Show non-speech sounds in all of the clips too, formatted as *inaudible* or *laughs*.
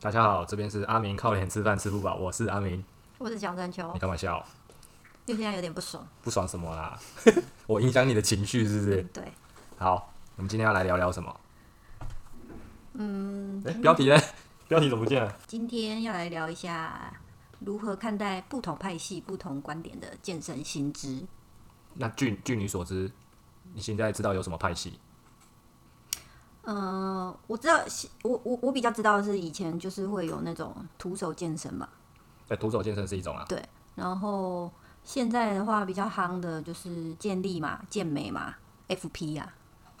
大家好，这边是阿明靠脸吃饭吃不饱，我是阿明。我是小山丘你，干嘛笑？因为现在有点不爽。不爽什么啦？*laughs* 我影响你的情绪是不是？对，好，我们今天要来聊聊什么？嗯，哎、标题呢？标题怎么不见了？今天要来聊一下如何看待不同派系、不同观点的健身新知。那据据你所知，你现在知道有什么派系？嗯、我知道，我我我比较知道的是以前就是会有那种徒手健身嘛，对，徒手健身是一种啊。对然后现在的话比较夯的就是健力嘛、健美嘛、FP 呀、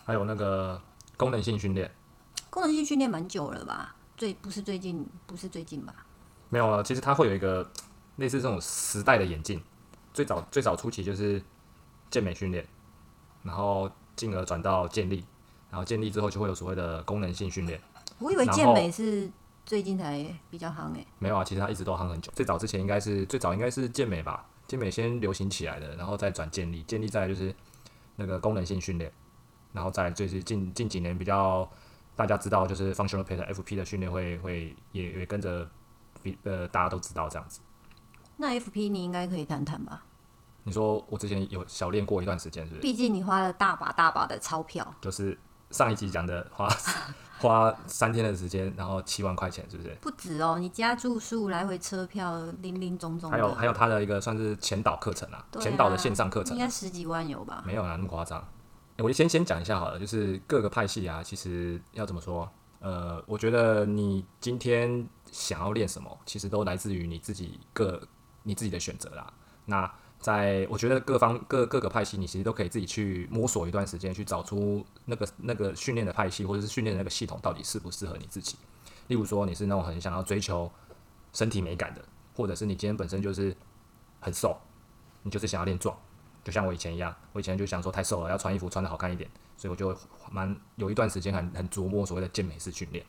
还有那个功能性训练，功能性训练蛮久了吧？最不是最近，不是最近吧？没有啊。其实它会有一个 *tsk* 类似这种时代的演进。最早最早初期就是健美训练，然后进而转到健力，然后建立之后就会有所谓的功能性训练。我以为健美是最近才比较夯诶、没有啊，其实它一直都夯很久。最早之前应该是最早应该是健美吧，健美先流行起来的，然后再转健力，健力再来就是那个功能性训练，然后再来就是近近几年比较大家知道就是 functional p a t FP 的训练会会也也跟着比呃大家都知道这样子。那 FP 你应该可以谈谈吧？你说我之前有小练过一段时间，是不是？毕竟你花了大把大把的钞票。就是上一集讲的花 *laughs* 花三天的时间，然后七万块钱，是不是？不止哦，你加住宿、来回车票，零零总总，还有还有他的一个算是前导课程啊，啊前导的线上课程应。该十几万有吧？没有啦，那么夸张。欸我先先讲一下好了，就是各个派系啊，其实要怎么说？呃，我觉得你今天想要练什么，其实都来自于你自己个你自己的选择啦。那在我觉得各方各各个派系，你其实都可以自己去摸索一段时间，去找出那个那个训练的派系或者是训练的那个系统到底适不适合你自己。例如说，你是那种很想要追求身体美感的，或者是你今天本身就是很瘦，你就是想要练壮。就像我以前一样，我以前就想说太瘦了，要穿衣服穿的好看一点，所以我就蛮有一段时间很很琢磨所谓的健美式训练。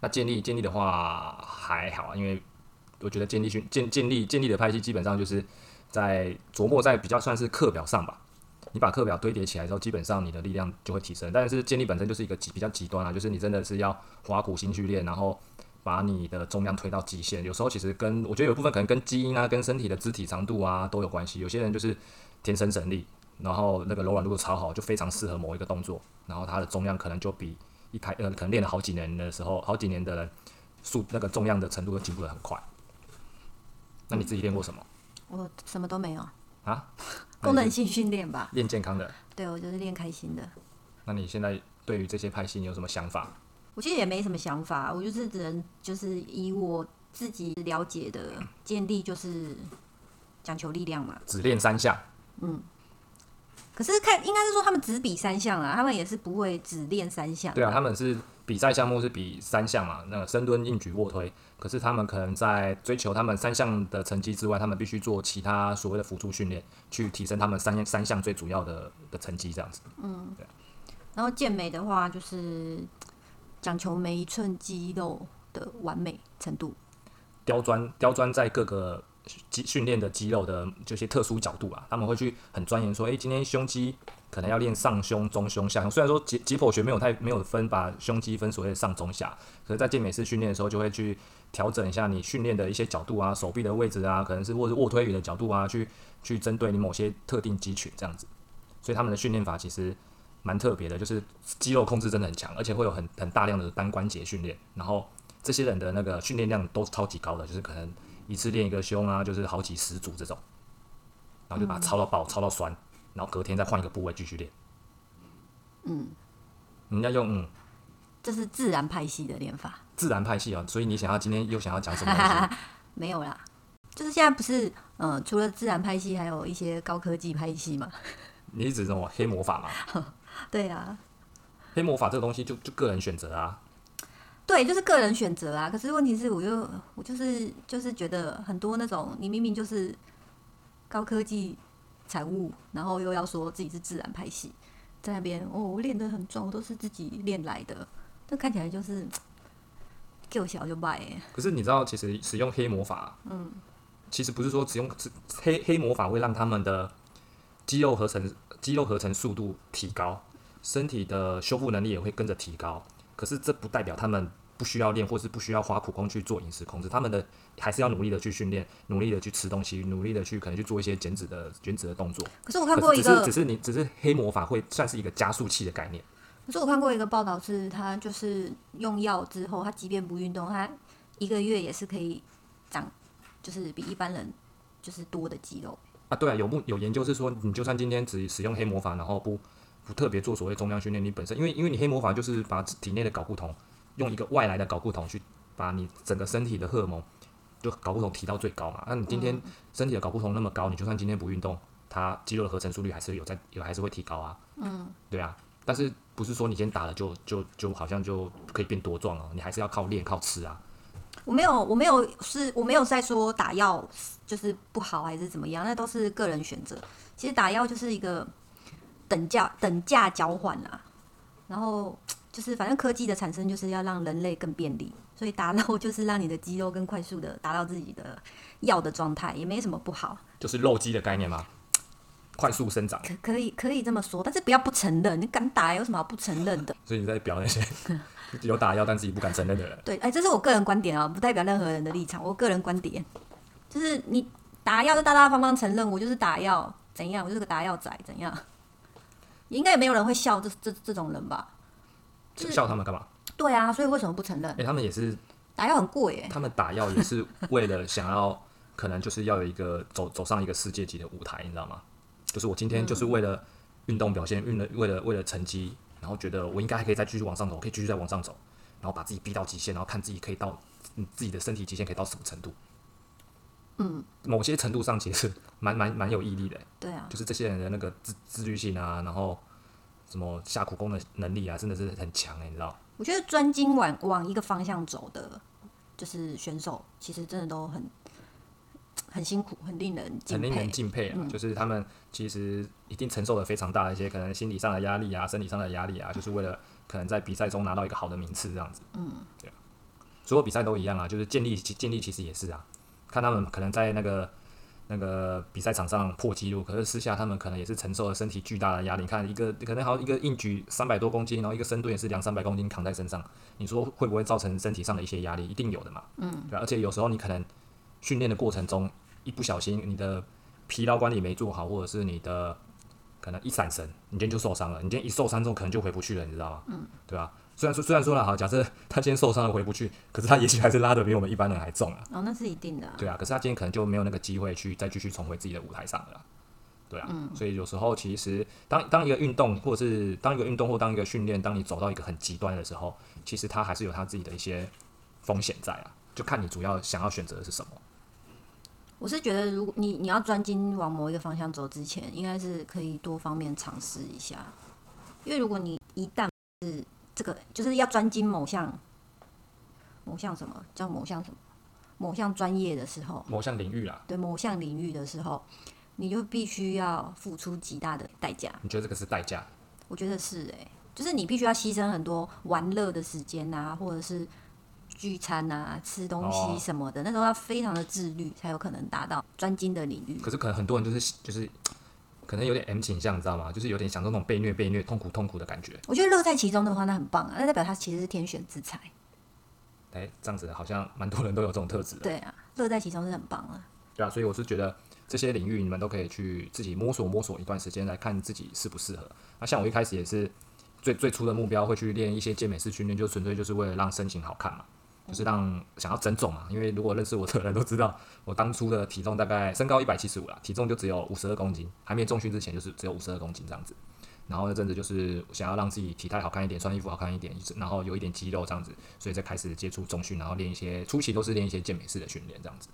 那健力健力的话还好啊，因为我觉得健力训健健力健力的派系基本上就是在琢磨在比较算是课表上吧。你把课表堆叠起来之后，基本上你的力量就会提升。但是建立本身就是一个极比较极端啊，就是你真的是要花苦心去练，然后把你的重量推到极限。有时候其实跟我觉得有部分可能跟基因啊、跟身体的肢体长度啊都有关系。有些人就是天生神力，然后那个柔软度超好，就非常适合某一个动作，然后他的重量可能就比一开呃可能练了好几年的时候，好几年的人速那个重量的程度都进步的很快。那你自己练过什么我什么都没有，啊？*laughs* 功能性训练吧。练健康的，对，我就是练开心的。那你现在对于这些拍戏你有什么想法？我其实也没什么想法，我就是只能就是以我自己了解的建立，就是讲求力量嘛。只练三项，嗯可是看应该是说他们只比三项啊，他们也是不会只练三项。对啊，他们是比赛项目是比三项嘛，那个深蹲、硬举、卧推。可是他们可能在追求他们三项的成绩之外，他们必须做其他所谓的辅助训练，去提升他们三三项最主要的的成绩，这样子。嗯，对然后健美的话，就是讲求每一寸肌肉的完美程度。刁钻刁钻在各个肌训练的肌肉的这些特殊角度啊，他们会去很钻研说，诶，今天胸肌可能要练上胸、中胸、下胸。虽然说解解剖学没有太没有分把胸肌分所谓的上中下，可是，在健美式训练的时候，就会去调整一下你训练的一些角度啊，手臂的位置啊，可能是或是卧推语的角度啊，去去针对你某些特定肌群这样子。所以他们的训练法其实蛮特别的，就是肌肉控制真的很强，而且会有很很大量的单关节训练，然后这些人的那个训练量都超级高的，就是可能一次练一个胸啊，就是好几十组这种，然后就把它操到爆、操到酸，然后隔天再换一个部位继续练。嗯，人家用嗯这是自然派系的练法，自然派系啊，所以你想要今天又想要讲什么东西？*laughs* 没有啦。就是现在不是，呃，除了自然派系，还有一些高科技派系嘛。你是指这种黑魔法吗？*laughs* 对啊，黑魔法这个东西就就个人选择啊，对，就是个人选择啊。可是问题是，我又我就是就是觉得很多那种你明明就是高科技产物，然后又要说自己是自然派系，在那边哦，我练得很壮，我都是自己练来的，这看起来就是 *tsk* 给我小就败哎。可是你知道，其实使用黑魔法，嗯，其实不是说只用只黑黑魔法会让他们的肌肉合成肌肉合成速度提高，身体的修复能力也会跟着提高。可是这不代表他们不需要练，或是不需要花苦功去做饮食控制，他们的还是要努力的去训练，努力的去吃东西，努力的去可能去做一些减脂的减脂的动作。可是我看过一个，只是只是你只是黑魔法会算是一个加速器的概念。可是我看过一个报道，是他就是用药之后，他即便不运动，他一个月也是可以长，就是比一般人就是多的肌肉。啊，对啊，有目有研究是说，你就算今天只使用黑魔法，然后不不特别做所谓重量训练，你本身因为因为你黑魔法就是把体内的睾固酮用一个外来的睾固酮去把你整个身体的荷尔蒙就睾固酮提到最高嘛。那你今天身体的睾固酮那么高，你就算今天不运动，它肌肉的合成速率还是有在有还是会提高啊。嗯，对啊，但是不是说你今天打了就就就好像就可以变多壮哦？你还是要靠练靠吃啊。我没有，我没有，是我没有在说打药就是不好还是怎么样，那都是个人选择。其实打药就是一个等价等价交换啦，然后就是反正科技的产生就是要让人类更便利，所以打肉 *laughs* 就是让你的肌肉更快速的达到自己的要的状态，也没什么不好。就是肉肌的概念吗？快速生长，可可以可以这么说，但是不要不承认，你敢打有什么好不承认的？所以你在表那些 *laughs* 有打药但自己不敢承认的人。对，哎，这是我个人观点啊，不代表任何人的立场。我个人观点就是，你打药就大大方方承认，我就是打药，怎样？我就是个打药仔，怎样？应该也没有人会笑这这这种人吧？就笑他们干嘛？对啊，所以为什么不承认哎、？他们也是，打药很贵耶，他们打药也是为了想要，*laughs* 可能就是要有一个走走上一个世界级的舞台，你知道吗？就是我今天就是为了运动表现，运了为了为了成绩，然后觉得我应该还可以再继续往上走，我可以继续再往上走，然后把自己逼到极限，然后看自己可以到你自己的身体极限可以到什么程度。嗯，某些程度上其实蛮蛮蛮有毅力的，对啊，就是这些人的那个自自律性啊，然后什么下苦功的能力啊，真的是很强哎、你知道？我觉得专精往往一个方向走的，就是选手，其实真的都很很辛苦，很令人很令人。敬佩啊！嗯就是他们其实一定承受了非常大的一些可能心理上的压力啊、生理上的压力啊，就是为了可能在比赛中拿到一个好的名次这样子。嗯，对啊，所有比赛都一样啊，就是建立其建立其实也是啊，看他们可能在那个那个比赛场上破纪录，可是私下他们可能也是承受了身体巨大的压力。你看一个可能好像一个硬举三百多公斤，然后一个深蹲也是两三百公斤扛在身上，你说会不会造成身体上的一些压力？一定有的嘛。嗯，对、啊，而且有时候你可能训练的过程中一不小心，你的疲劳管理没做好，或者是你的可能一闪神，你今天就受伤了。你今天一受伤之后，可能就回不去了，你知道吗？嗯，对吧、虽然说虽然说了哈，假设他今天受伤了回不去，可是他也许还是拉的比我们一般人还重啊。哦，那是一定的、啊。对啊，可是他今天可能就没有那个机会去再继续重回自己的舞台上了。对啊，嗯所以有时候其实当当一个运动，或者是当一个运动或当一个训练，当你走到一个很极端的时候，其实他还是有他自己的一些风险在啊，就看你主要想要选择的是什么。我是觉得，如果你你要专精往某一个方向走之前，应该是可以多方面尝试一下。因为如果你一旦是这个，就是要专精某项某项什么叫某项什么某项专业的时候，某项领域啦，对某项领域的时候，你就必须要付出极大的代价。你觉得这个是代价？我觉得是诶、就是你必须要牺牲很多玩乐的时间啊，或者是聚餐啊、吃东哦西什么的，那时候要非常的自律，才有可能达到专精的领域。可是可能很多人就是就是可能有点 M 倾向，你知道吗？就是有点享受那种被虐、被虐、痛苦、痛苦的感觉。我觉得乐在其中的话，那很棒啊，那代表他其实是天选之才。哎，这样子好像蛮多人都有这种特质的。对啊，乐在其中是很棒啊。对啊，所以我是觉得这些领域你们都可以去自己摸索摸索一段时间，来看自己适不适合。那像我一开始也是最最初的目标会去练一些健美式训练，就纯粹就是为了让身形好看嘛，就是让想要增重嘛。因为如果认识我的人都知道，我当初的体重大概身高一百七十五啦，体重就只有五十二公斤，还没重训之前就是只有五十二公斤这样子。然后那阵子就是想要让自己体态好看一点，穿衣服好看一点，然后有一点肌肉这样子，所以再开始接触重训，然后练一些初期都是练一些健美式的训练这样子。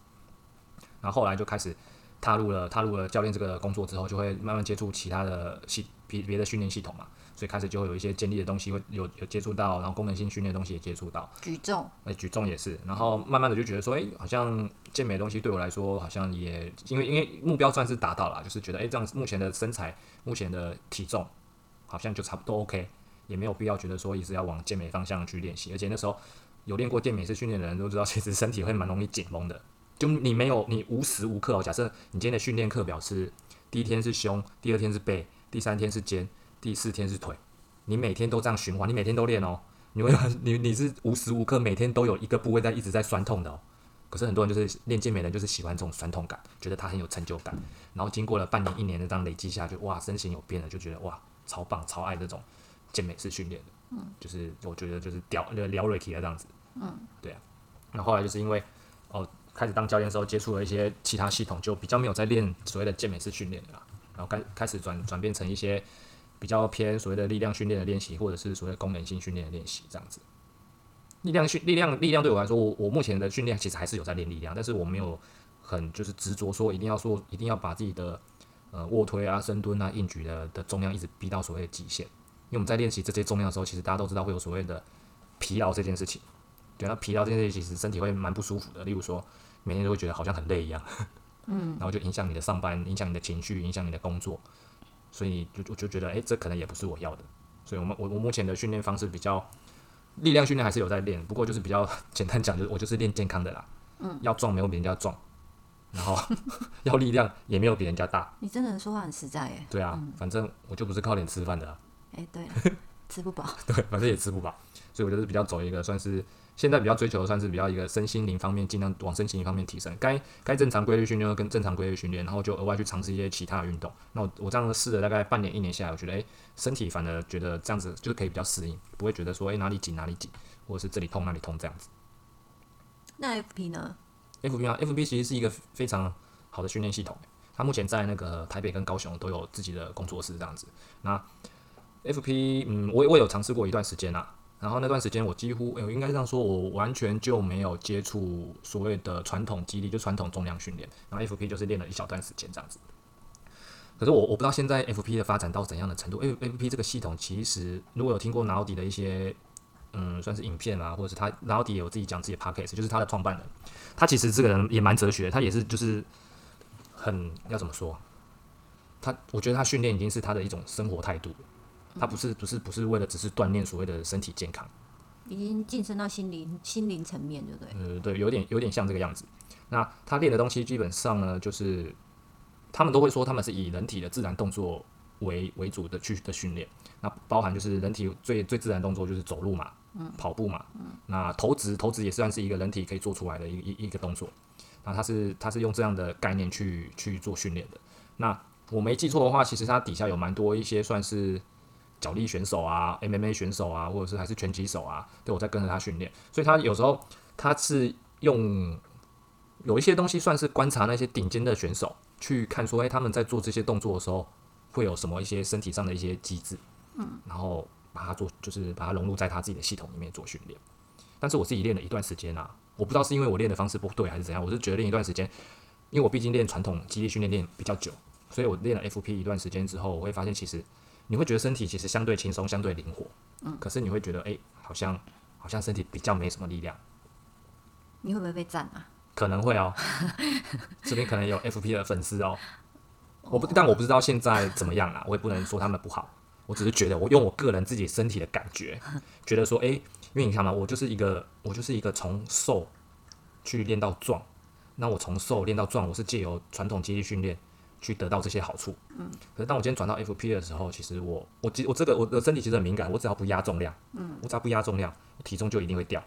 然后后来就开始踏入了踏入了教练这个工作之后，就会慢慢接触其他的系别别的训练系统嘛，所以开始就会有一些建立的东西会有有接触到，然后功能性训练的东西也接触到，举重，哎，举重也是，然后慢慢的就觉得说，哎，好像健美的东西对我来说好像也因为因为目标算是达到了，就是觉得哎这样目前的身材、目前的体重好像就差不多 OK，也没有必要觉得说一直要往健美方向去练习，而且那时候有练过健美式训练的人都知道，*laughs* 其实身体会蛮容易紧绷的。就你没有，你无时无刻哦。假设你今天的训练课表是第一天是胸，第二天是背，第三天是肩，第四天是腿，你每天都这样循环，你每天都练哦。你会 *laughs* 你你是无时无刻每天都有一个部位在一直在酸痛的哦。可是很多人就是练健美的，就是喜欢这种酸痛感，觉得他很有成就感。然后经过了半年、一年的这样累积下去，哇，身形有变了，就觉得哇，超棒、超爱这种健美式训练的。嗯，就是我觉得就是屌那个撩瑞奇的这样子。嗯，对啊。那后来就是因为哦，开始当教练的时候接触了一些其他系统，就比较没有在练所谓的健美式训练了。然后开开始转转变成一些比较偏所谓的力量训练的练习，或者是所谓功能性训练的练习这样子。力量训力量力量对我来说，我我目前的训练其实还是有在练力量，但是我没有很就是执着说一定要说一定要把自己的呃卧推啊、深蹲啊、硬举的的重量一直逼到所谓的极限。因为我们在练习这些重量的时候，其实大家都知道会有所谓的疲劳这件事情。对，那疲劳这件事情其实身体会蛮不舒服的。例如说，每天都会觉得好像很累一样，*laughs* 嗯，然后就影响你的上班，影响你的情绪，影响你的工作。所以就我就觉得，哎，这可能也不是我要的。所以我们我我目前的训练方式比较。力量训练还是有在练，不过就是比较 *laughs* 简单讲，就是我就是练健康的啦。嗯，要壮没有比人家壮，然后 *laughs* 要力量也没有比人家大。你真的说话很实在耶。对啊，反正我就不是靠脸吃饭的。哎，对，*laughs* 吃不饱。对，反正也吃不饱，所以我就是比较走一个算是。现在比较追求的算是比较一个身心灵方面，尽量往身心灵方面提升。该该正常规律训练跟正常规律训练，然后就额外去尝试一些其他的运动。那我我这样试了大概半年一年下来，我觉得诶，身体反而觉得这样子就是可以比较适应，不会觉得说诶哪里紧哪里紧，或者是这里痛那里痛这样子。那 FP 呢？FP 啊，FP 其实是一个非常好的训练系统。它目前在那个台北跟高雄都有自己的工作室这样子。那 FP 嗯，我我有尝试过一段时间啦。然后那段时间，我几乎，我应该这样说，我完全就没有接触所谓的传统肌力，就传统重量训练。然后 FP 就是练了一小段时间这样子。可是我我不知道现在 FP 的发展到怎样的程度。F FP 这个系统其实，如果有听过拿奥迪的一些，嗯，算是影片啊，或者是他拿奥迪也有自己讲自己的 podcast，就是他的创办人，他其实这个人也蛮哲学，他也是就是很要怎么说？他我觉得他训练已经是他的一种生活态度。他不是不是不是为了只是锻炼所谓的身体健康，已经晋升到心灵心灵层面，对不对？呃，对，有点有点像这个样子。那他练的东西基本上呢，就是他们都会说他们是以人体的自然动作为为主的去的训练。那包含就是人体最最自然动作就是走路嘛，嗯，跑步嘛，嗯，那投掷投掷也算是一个人体可以做出来的一一一个动作。那他是他是用这样的概念去去做训练的。那我没记错的话，其实它底下有蛮多一些算是。脚力选手啊，MMA 选手啊，或者是还是拳击手啊，对我在跟着他训练，所以他有时候他是用有一些东西算是观察那些顶尖的选手，去看说，哎，他们在做这些动作的时候会有什么一些身体上的一些机制，嗯，然后把它做，就是把它融入在他自己的系统里面做训练。但是我自己练了一段时间啊，我不知道是因为我练的方式不对还是怎样，我是觉得练一段时间，因为我毕竟练传统肌力训练练比较久，所以我练了 FP 一段时间之后，我会发现其实。你会觉得身体其实相对轻松，相对灵活，嗯，可是你会觉得，哎，好像好像身体比较没什么力量。你会不会被赞啊？可能会哦，*laughs* 这边可能有 FP 的粉丝哦。我不，但我不知道现在怎么样啊，我也不能说他们不好。我只是觉得，我用我个人自己身体的感觉，觉得说，哎，因为你看嘛，我就是一个，我就是一个从瘦去练到壮，那我从瘦练到壮，我是借由传统肌力训练。去得到这些好处，嗯，可是当我今天转到 FP 的时候，其实我我我这个我的身体其实很敏感，我只要不压重量，嗯，我只要不压重量，体重就一定会掉，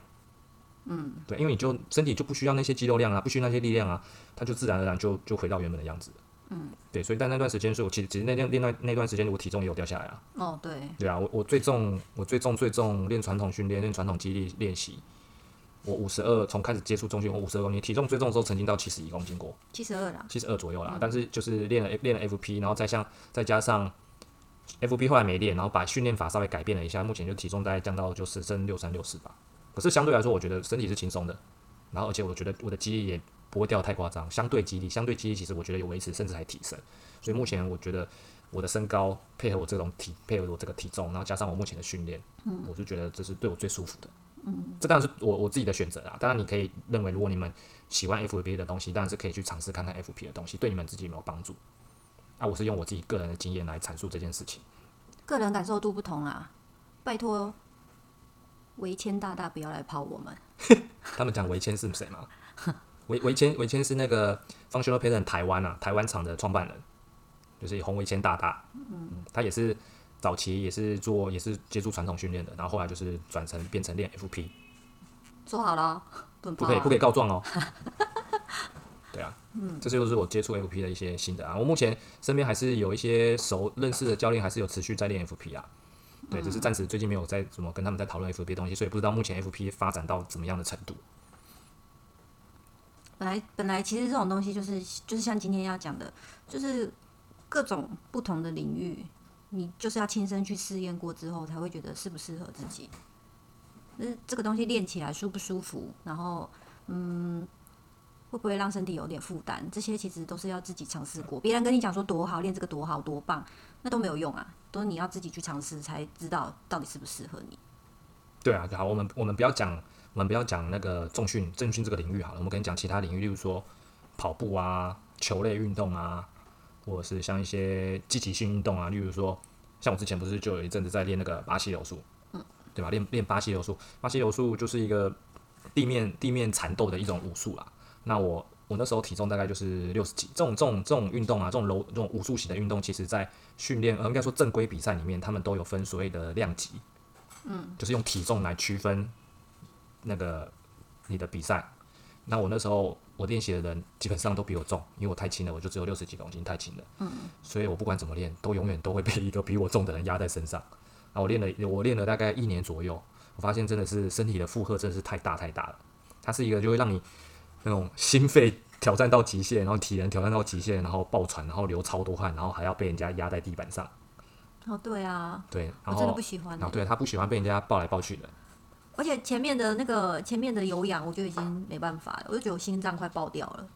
嗯，对，因为你就身体就不需要那些肌肉量啊，不需要那些力量啊，它就自然而然就就回到原本的样子，嗯，对，所以但那段时间，是我其实其实那段那段那段时间，我体重也有掉下来啊，哦，对，对啊，我我最重我最重最重练传统训练练传统肌力练习。我五十二，从开始接触中训，我五十二公斤，体重最重的时候曾经到七十一公斤过，七十二啦，七十二左右啦。但是就是练了练了 FP，然后再像再加上 FP 后来没练，然后把训练法稍微改变了一下，目前就体重大概降到就是剩六三六四吧。可是相对来说，我觉得身体是轻松的，然后而且我觉得我的肌力也不会掉太夸张，相对肌力相对肌力其实我觉得有维持，甚至还提升。所以目前我觉得我的身高配合我这种体配合我这个体重，然后加上我目前的训练，嗯，我就觉得这是对我最舒服的。嗯，这当然是我我自己的选择啦。当然，你可以认为，如果你们喜欢 FP 的东西，当然是可以去尝试看看 FP 的东西，对你们自己有没有帮助。啊，我是用我自己个人的经验来阐述这件事情。个人感受度不同啊，拜托，维谦大大不要来泡我们。*laughs* 他们讲维谦是谁吗？维维谦维谦是那个 Functional p e 台湾啊，台湾厂的创办人，就是洪维谦大大。嗯，他也是。早期也是做也是接触传统训练的，然后后来就是转成变成练 FP，做好了，不不可以不可以告状哦。*laughs* 对啊，嗯，这就是我接触 FP 的一些心得啊。我目前身边还是有一些熟认识的教练，还是有持续在练 FP 啊。对，只是暂时最近没有在怎么跟他们在讨论 FP 的东西，所以不知道目前 FP 发展到怎么样的程度。本来本来其实这种东西就是就是像今天要讲的，就是各种不同的领域，你就是要亲身去试验过之后，才会觉得适不适合自己。那这个东西练起来舒不舒服，然后嗯，会不会让身体有点负担？这些其实都是要自己尝试过。别人跟你讲说多好，练这个多好多棒，那都没有用啊，都你要自己去尝试才知道到底适不适合你。对啊，好，我们我们不要讲，我们不要讲那个重训正训这个领域好了，我们可以讲其他领域，例如说跑步啊、球类运动啊，或者是像一些积极性运动啊，例如说像我之前不是就有一阵子在练那个巴西柔术，嗯，对吧？练练巴西柔术，巴西柔术就是一个地面地面缠斗的一种武术啦。那我我那时候体重大概就是六十几，这种这种这种运动啊，这种柔这种武术型的运动，其实在训练呃应该说正规比赛里面，他们都有分所谓的量级，嗯，就是用体重来区分那个你的比赛。那我那时候我练习的人基本上都比我重，因为我太轻了，我就只有六十几公斤，太轻了。嗯，所以我不管怎么练，都永远都会被一个比我重的人压在身上。啊，我练了我练了大概一年左右，我发现真的是身体的负荷真的是太大太大了。它是一个就会让你那种心肺挑战到极限，然后体能挑战到极限，然后爆喘，然后流超多汗，然后还要被人家压在地板上。哦，对啊，对，然后真的不喜欢、然后对他不喜欢被人家抱来抱去的。而且前面的那个前面的有氧，我就已经没办法了，我就觉得我心脏快爆掉了。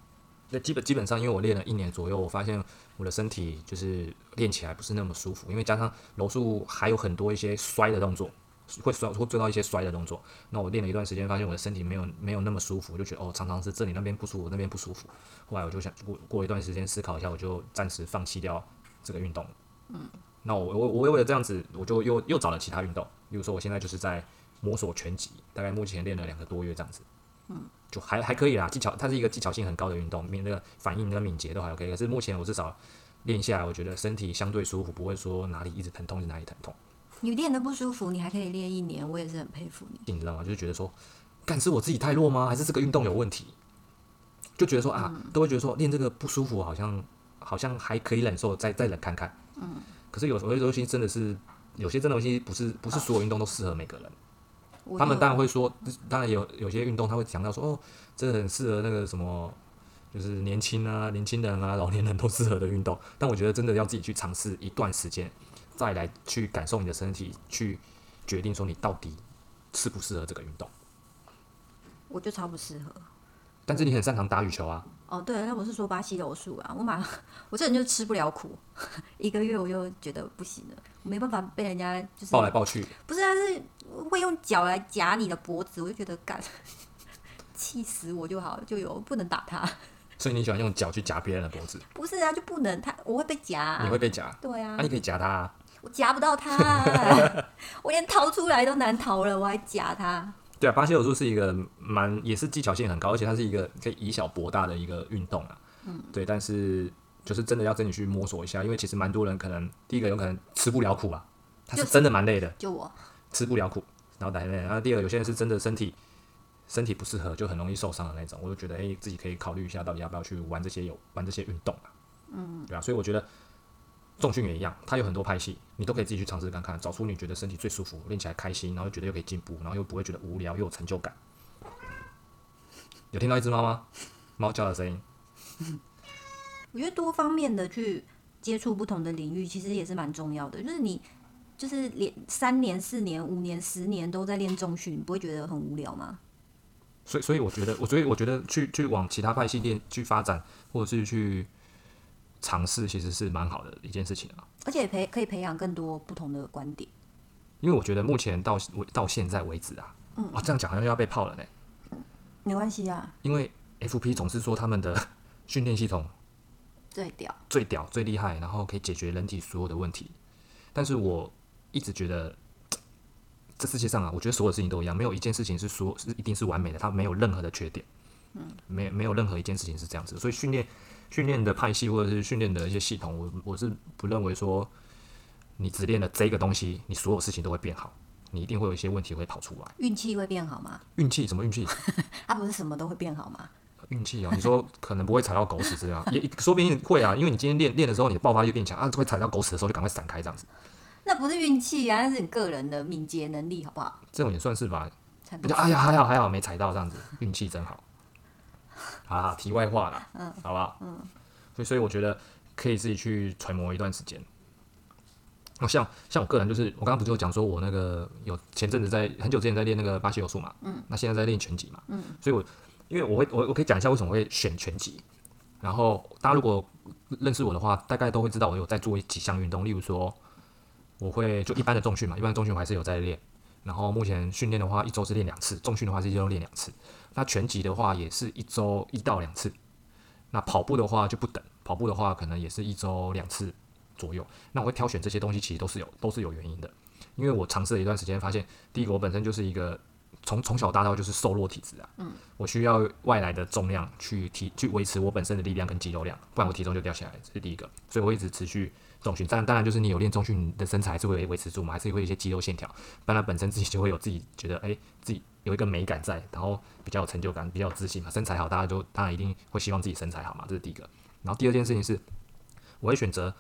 那基本基本上，因为我练了一年左右，我发现我的身体就是练起来不是那么舒服，因为加上柔术还有很多一些摔的动作，会摔会做到一些摔的动作。那我练了一段时间，发现我的身体没有没有那么舒服，我就觉得哦，常常是这里那边不舒服，那边不舒服。后来我就想过过一段时间思考一下，我就暂时放弃掉这个运动。嗯，那我我我为了这样子，我就又又找了其他运动，比如说我现在就是在摸索拳击，大概目前练了两个多月这样子。嗯就还还可以啦，技巧它是一个技巧性很高的运动，敏那个反应跟敏捷都还 OK。可是目前我至少练下来，我觉得身体相对舒服，不会说哪里一直疼痛，就哪里疼痛，你练的不舒服，你还可以练一年，我也是很佩服你。你知道吗？就是觉得说，干是我自己太弱吗？还是这个运动有问题？就觉得说啊，都会觉得说练这个不舒服，好像好像还可以忍受，再再忍看看。嗯。可是有有些东西真的是，有些真的东西不是不是所有运动都适合每个人。我他们当然会说，当然有有些运动他会强调说，哦，这很适合那个什么，就是年轻啊、年轻人啊、老年人都适合的运动。但我觉得真的要自己去尝试一段时间，再来去感受你的身体，去决定说你到底适不适合这个运动。我就超不适合。但是你很擅长打羽球啊，哦，对，那我是说巴西柔术啊，我马我这人就吃不了苦，*laughs* 一个月我就觉得不行了，我没办法被人家就是抱来抱去，不是，他是会用脚来夹你的脖子，我就觉得干，*laughs* 气死我就好，就有不能打他。所以你喜欢用脚去夹别人的脖子，不是啊，就不能他，我会被夹、啊。你会被夹，对啊那、，你可以夹他、啊。我夹不到他、啊，*laughs* 我连逃出来都难逃了，我还夹他。对啊，巴西柔术是一个蛮也是技巧性很高，而且它是一个可以以小博大的一个运动啊。嗯，对，但是就是真的要真的去摸索一下，因为其实蛮多人可能第一个有可能吃不了苦啊，他是就真的蛮累的，就我，吃不了苦，然后来累。然后第二个有些人是真的身体身体不适合，就很容易受伤的那种，我就觉得诶，自己可以考虑一下，到底要不要去玩这些有玩这些运动啊。嗯，对啊，所以我觉得重训也一样，它有很多派系，你都可以自己去尝试看看，找出你觉得身体最舒服、练起来开心，然后又觉得又可以进步，然后又不会觉得无聊，又有成就感。有听到一只猫吗？猫叫的声音。我觉得多方面的去接触不同的领域，其实也是蛮重要的。就是你就是连三年、四年、五年、十年都在练重训，你不会觉得很无聊吗？所以，所以我觉得，我所以我觉得去去往其他派系练去发展，或者是去尝试，其实是蛮好的一件事情啊。而且培可以培养更多不同的观点。因为我觉得目前到到现在为止啊，哦，这样讲好像又要被泡了呢。没关系啊，因为 FP 总是说他们的 *laughs* 训练系统最屌。最屌、最厉害，然后可以解决人体所有的问题。但是我一直觉得，这世界上啊，我觉得所有事情都一样，没有一件事情是说是一定是完美的，它没有任何的缺点。嗯，没没有任何一件事情是这样子。所以训练训练的派系或者是训练的一些系统，我我是不认为说你只练了这个东西，你所有事情都会变好，你一定会有一些问题会跑出来。运气会变好吗？运气什么运气？*laughs* 它不是什么都会变好吗？运气啊，你说可能不会踩到狗屎这样，也说不定会啊，因为你今天练练的时候，你的爆发力变强啊，会踩到狗屎的时候就赶快闪开这样子。那不是运气啊，那是你个人的敏捷能力，好不好？这种也算是吧。才不就哎呀还好还好没踩到这样子，运气真好。好 *laughs* 啦，题外话啦，嗯，好不好？嗯，所以所以我觉得可以自己去揣摩一段时间。那像像我个人就是，我刚刚不是有讲说我那个有前阵子在很久之前在练那个巴西柔术嘛，嗯，那现在在练拳击嘛，嗯，所以我因为我会我我可以讲一下为什么会选拳击。然后大家如果认识我的话，大概都会知道我有在做几项运动，例如说我会就一般的重训嘛，一般的重训我还是有在练。然后目前训练的话，一周是练两次；重训的话是一周练两次。那拳击的话也是一周一到两次。那跑步的话就不等，跑步的话可能也是一周两次左右。那我会挑选这些东西，其实都是有都是有原因的。因为我尝试了一段时间，发现第一个我本身就是一个从从小大到就是瘦弱体质啊，嗯，我需要外来的重量去提去维持我本身的力量跟肌肉量，不然我体重就掉下来，这是第一个。所以我一直持续重训，当然当然就是你有练重训，你的身材还是会维持住嘛，还是会有一些肌肉线条，当然本身自己就会有自己觉得哎、自己有一个美感在，然后比较有成就感，比较有自信嘛，身材好，大家就当然一定会希望自己身材好嘛，这是第一个。然后第二件事情是，我会选择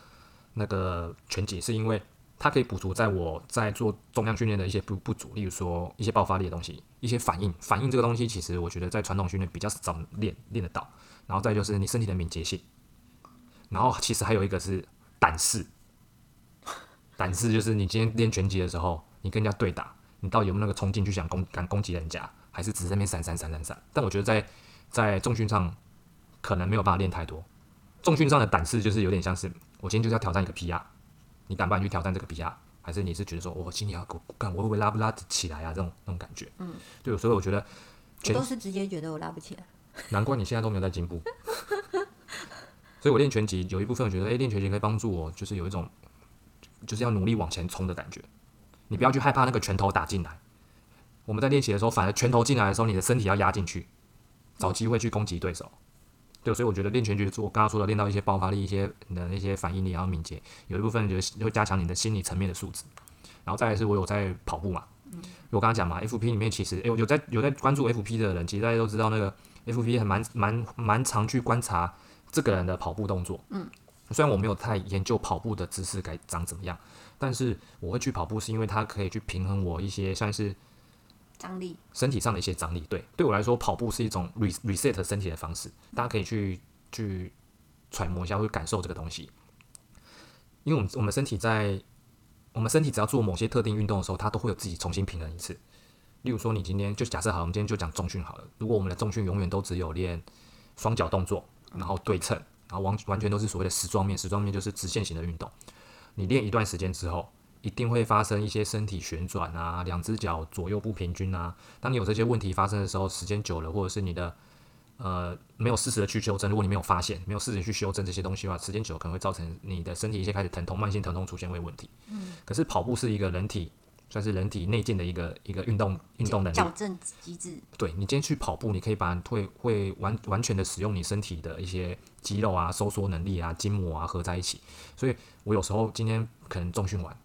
那个拳击，是因为它可以补足在我在做重量训练的一些不不足，例如说一些爆发力的东西，一些反应。反应这个东西，其实我觉得在传统训练比较少练练得到。然后再就是你身体的敏捷性，然后其实还有一个是胆识。胆识就是你今天练拳击的时候，你跟人家对打，你到底有没有那个冲劲去想攻敢攻击人家，还是只是在那边闪闪闪闪闪？但我觉得在在重训上可能没有办法练太多。重训上的胆识就是有点像是我今天就是要挑战一个 PR，你敢不敢去挑战这个 PR？还是你是觉得说我心里要干，我会不会拉不拉得起来啊？这种那种感觉，嗯，对，所以我觉得我都是直接觉得我拉不起来。难怪你现在都没有在进步。所以我练拳击有一部分我觉得，诶，练拳击可以帮助我，就是有一种就是要努力往前冲的感觉。你不要去害怕那个拳头打进来。我们在练习的时候，反而拳头进来的时候，你的身体要压进去，找机会去攻击对手。对，所以我觉得练拳击，我刚刚说的练到一些爆发力、一些你的那些反应力，然后敏捷，有一部分就是会加强你的心理层面的素质。然后再来是我有在跑步嘛，我刚刚讲嘛，FP 里面其实有有在有在关注 FP 的人，其实大家都知道那个 FP 很蛮蛮蛮常去观察这个人的跑步动作。嗯，虽然我没有太研究跑步的姿势该长怎么样，但是我会去跑步是因为它可以去平衡我一些像是张力，身体上的一些张力。对，对我来说，跑步是一种 re reset 身体的方式。大家可以去去揣摩一下，会感受这个东西。因为我们我们身体在我们身体只要做某些特定运动的时候，它都会有自己重新平衡一次。例如说，你今天就假设好，我们今天就讲重训好了。如果我们的重训永远都只有练双脚动作，然后对称，然后完完全都是所谓的时装面，时装面就是直线型的运动。你练一段时间之后，一定会发生一些身体旋转啊，两只脚左右不平均啊。当你有这些问题发生的时候，时间久了，或者是你的呃没有适时的去修正，如果你没有发现，没有适时去修正这些东西的话，时间久了可能会造成你的身体一些开始疼痛，慢性疼痛出现会问题。嗯。可是跑步是一个人体算是人体内建的一个一个运动运动能力，矫正机制。对你今天去跑步，你可以把会会完完全的使用你身体的一些肌肉啊、收缩能力啊、筋膜啊合在一起。所以我有时候今天可能重训完，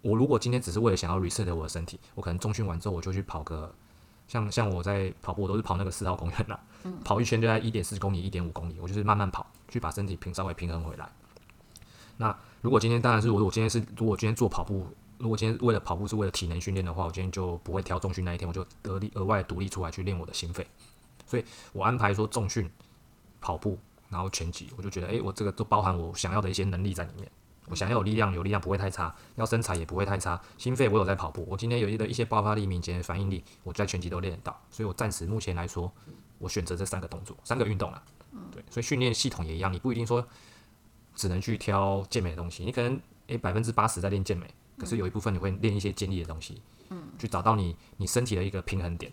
我如果今天只是为了想要 reset 我的身体，我可能重训完之后我就去跑个，像像我在跑步，我都是跑那个四号公园啦，跑一圈就在一点四公里、一点五公里，我就是慢慢跑，去把身体平稍微平衡回来。那如果今天当然是我，我今天是如果今天做跑步，如果今天为了跑步是为了体能训练的话，我今天就不会挑重训那一天，我就得力额外独立出来去练我的心肺。所以我安排说重训、跑步，然后拳击，我就觉得诶，我这个都包含我想要的一些能力在里面。我想要有力量，有力量不会太差，要身材也不会太差，心肺我有在跑步，我今天有一的一些爆发力、敏捷、反应力，我在拳击都练得到。所以我暂时目前来说，我选择这三个动作、三个运动了。对，所以训练系统也一样，你不一定说只能去挑健美的东西，你可能诶百分之八十在练健美，可是有一部分你会练一些健力的东西，嗯，去找到你你身体的一个平衡点。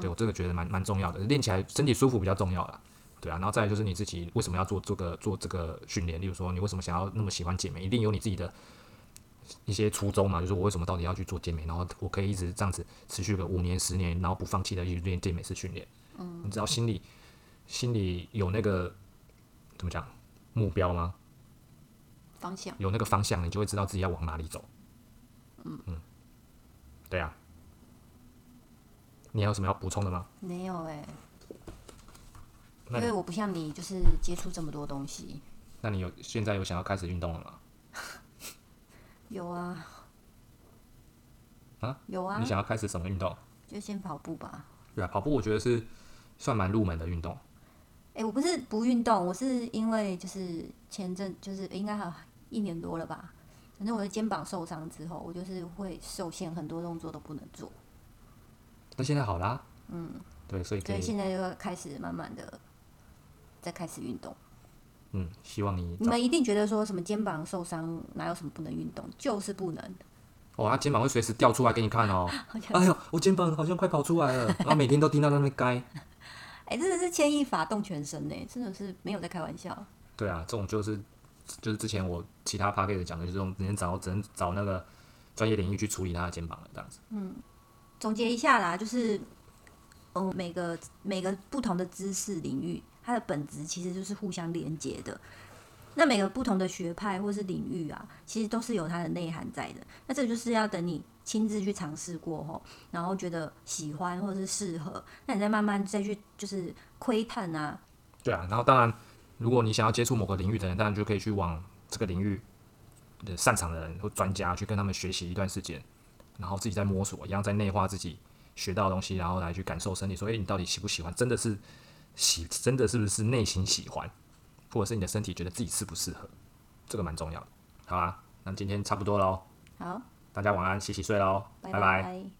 对我这个觉得蛮蛮重要的，练起来身体舒服比较重要啦。对啊，然后再来就是你自己为什么要做这个做这个训练？例如说，你为什么想要那么喜欢健美？一定有你自己的一些初衷嘛，就是我为什么到底要去做健美？然后我可以一直这样子持续个五年、十年，然后不放弃的去练健美式训练。嗯，你知道心里心里有那个怎么讲目标吗？方向。有那个方向，你就会知道自己要往哪里走。嗯嗯，对啊。你还有什么要补充的吗？没有哎、因为我不像你，就是接触这么多东西。那你有现在有想要开始运动了吗？*laughs* 有啊，啊，有啊你，想要开始什么运动？就先跑步吧。对啊，跑步我觉得是算蛮入门的运动。哎、我不是不运动，我是因为就是前阵就是应该还有一年多了吧，反正我的肩膀受伤之后，我就是会受限，很多动作都不能做，那现在好啦。嗯，对，所以可以，所以现在就要开始慢慢的再开始运动。嗯，希望你你们一定觉得说什么肩膀受伤哪有什么不能运动，就是不能。哦，他肩膀会随时掉出来给你看哦。*laughs* 哎呦，我肩膀好像快跑出来了，然后每天都听到那边该。哎、真的是牵一发动全身呢，真的是没有在开玩笑。对啊，这种就是就是之前我其他 p a c k a g e 讲的，就是这种只能找只能找那个专业领域去处理他的肩膀了，这样子。嗯总结一下啦，就是，嗯，每个每个不同的知识领域，它的本质其实就是互相连接的。那每个不同的学派或是领域啊，其实都是有它的内涵在的。那这就是要等你亲自去尝试过后，然后觉得喜欢或是适合，那你再慢慢再去就是窥探啊，对啊，然后当然，如果你想要接触某个领域的人，当然就可以去往这个领域的擅长的人或专家去跟他们学习一段时间，然后自己再摸索，一样在内化自己学到的东西，然后来去感受身体，说，诶，你到底喜不喜欢？真的是喜，真的是不是内心喜欢，或者是你的身体觉得自己适不适合？这个蛮重要的。好啊，那今天差不多喽，好，大家晚安，洗洗睡喽，拜拜拜拜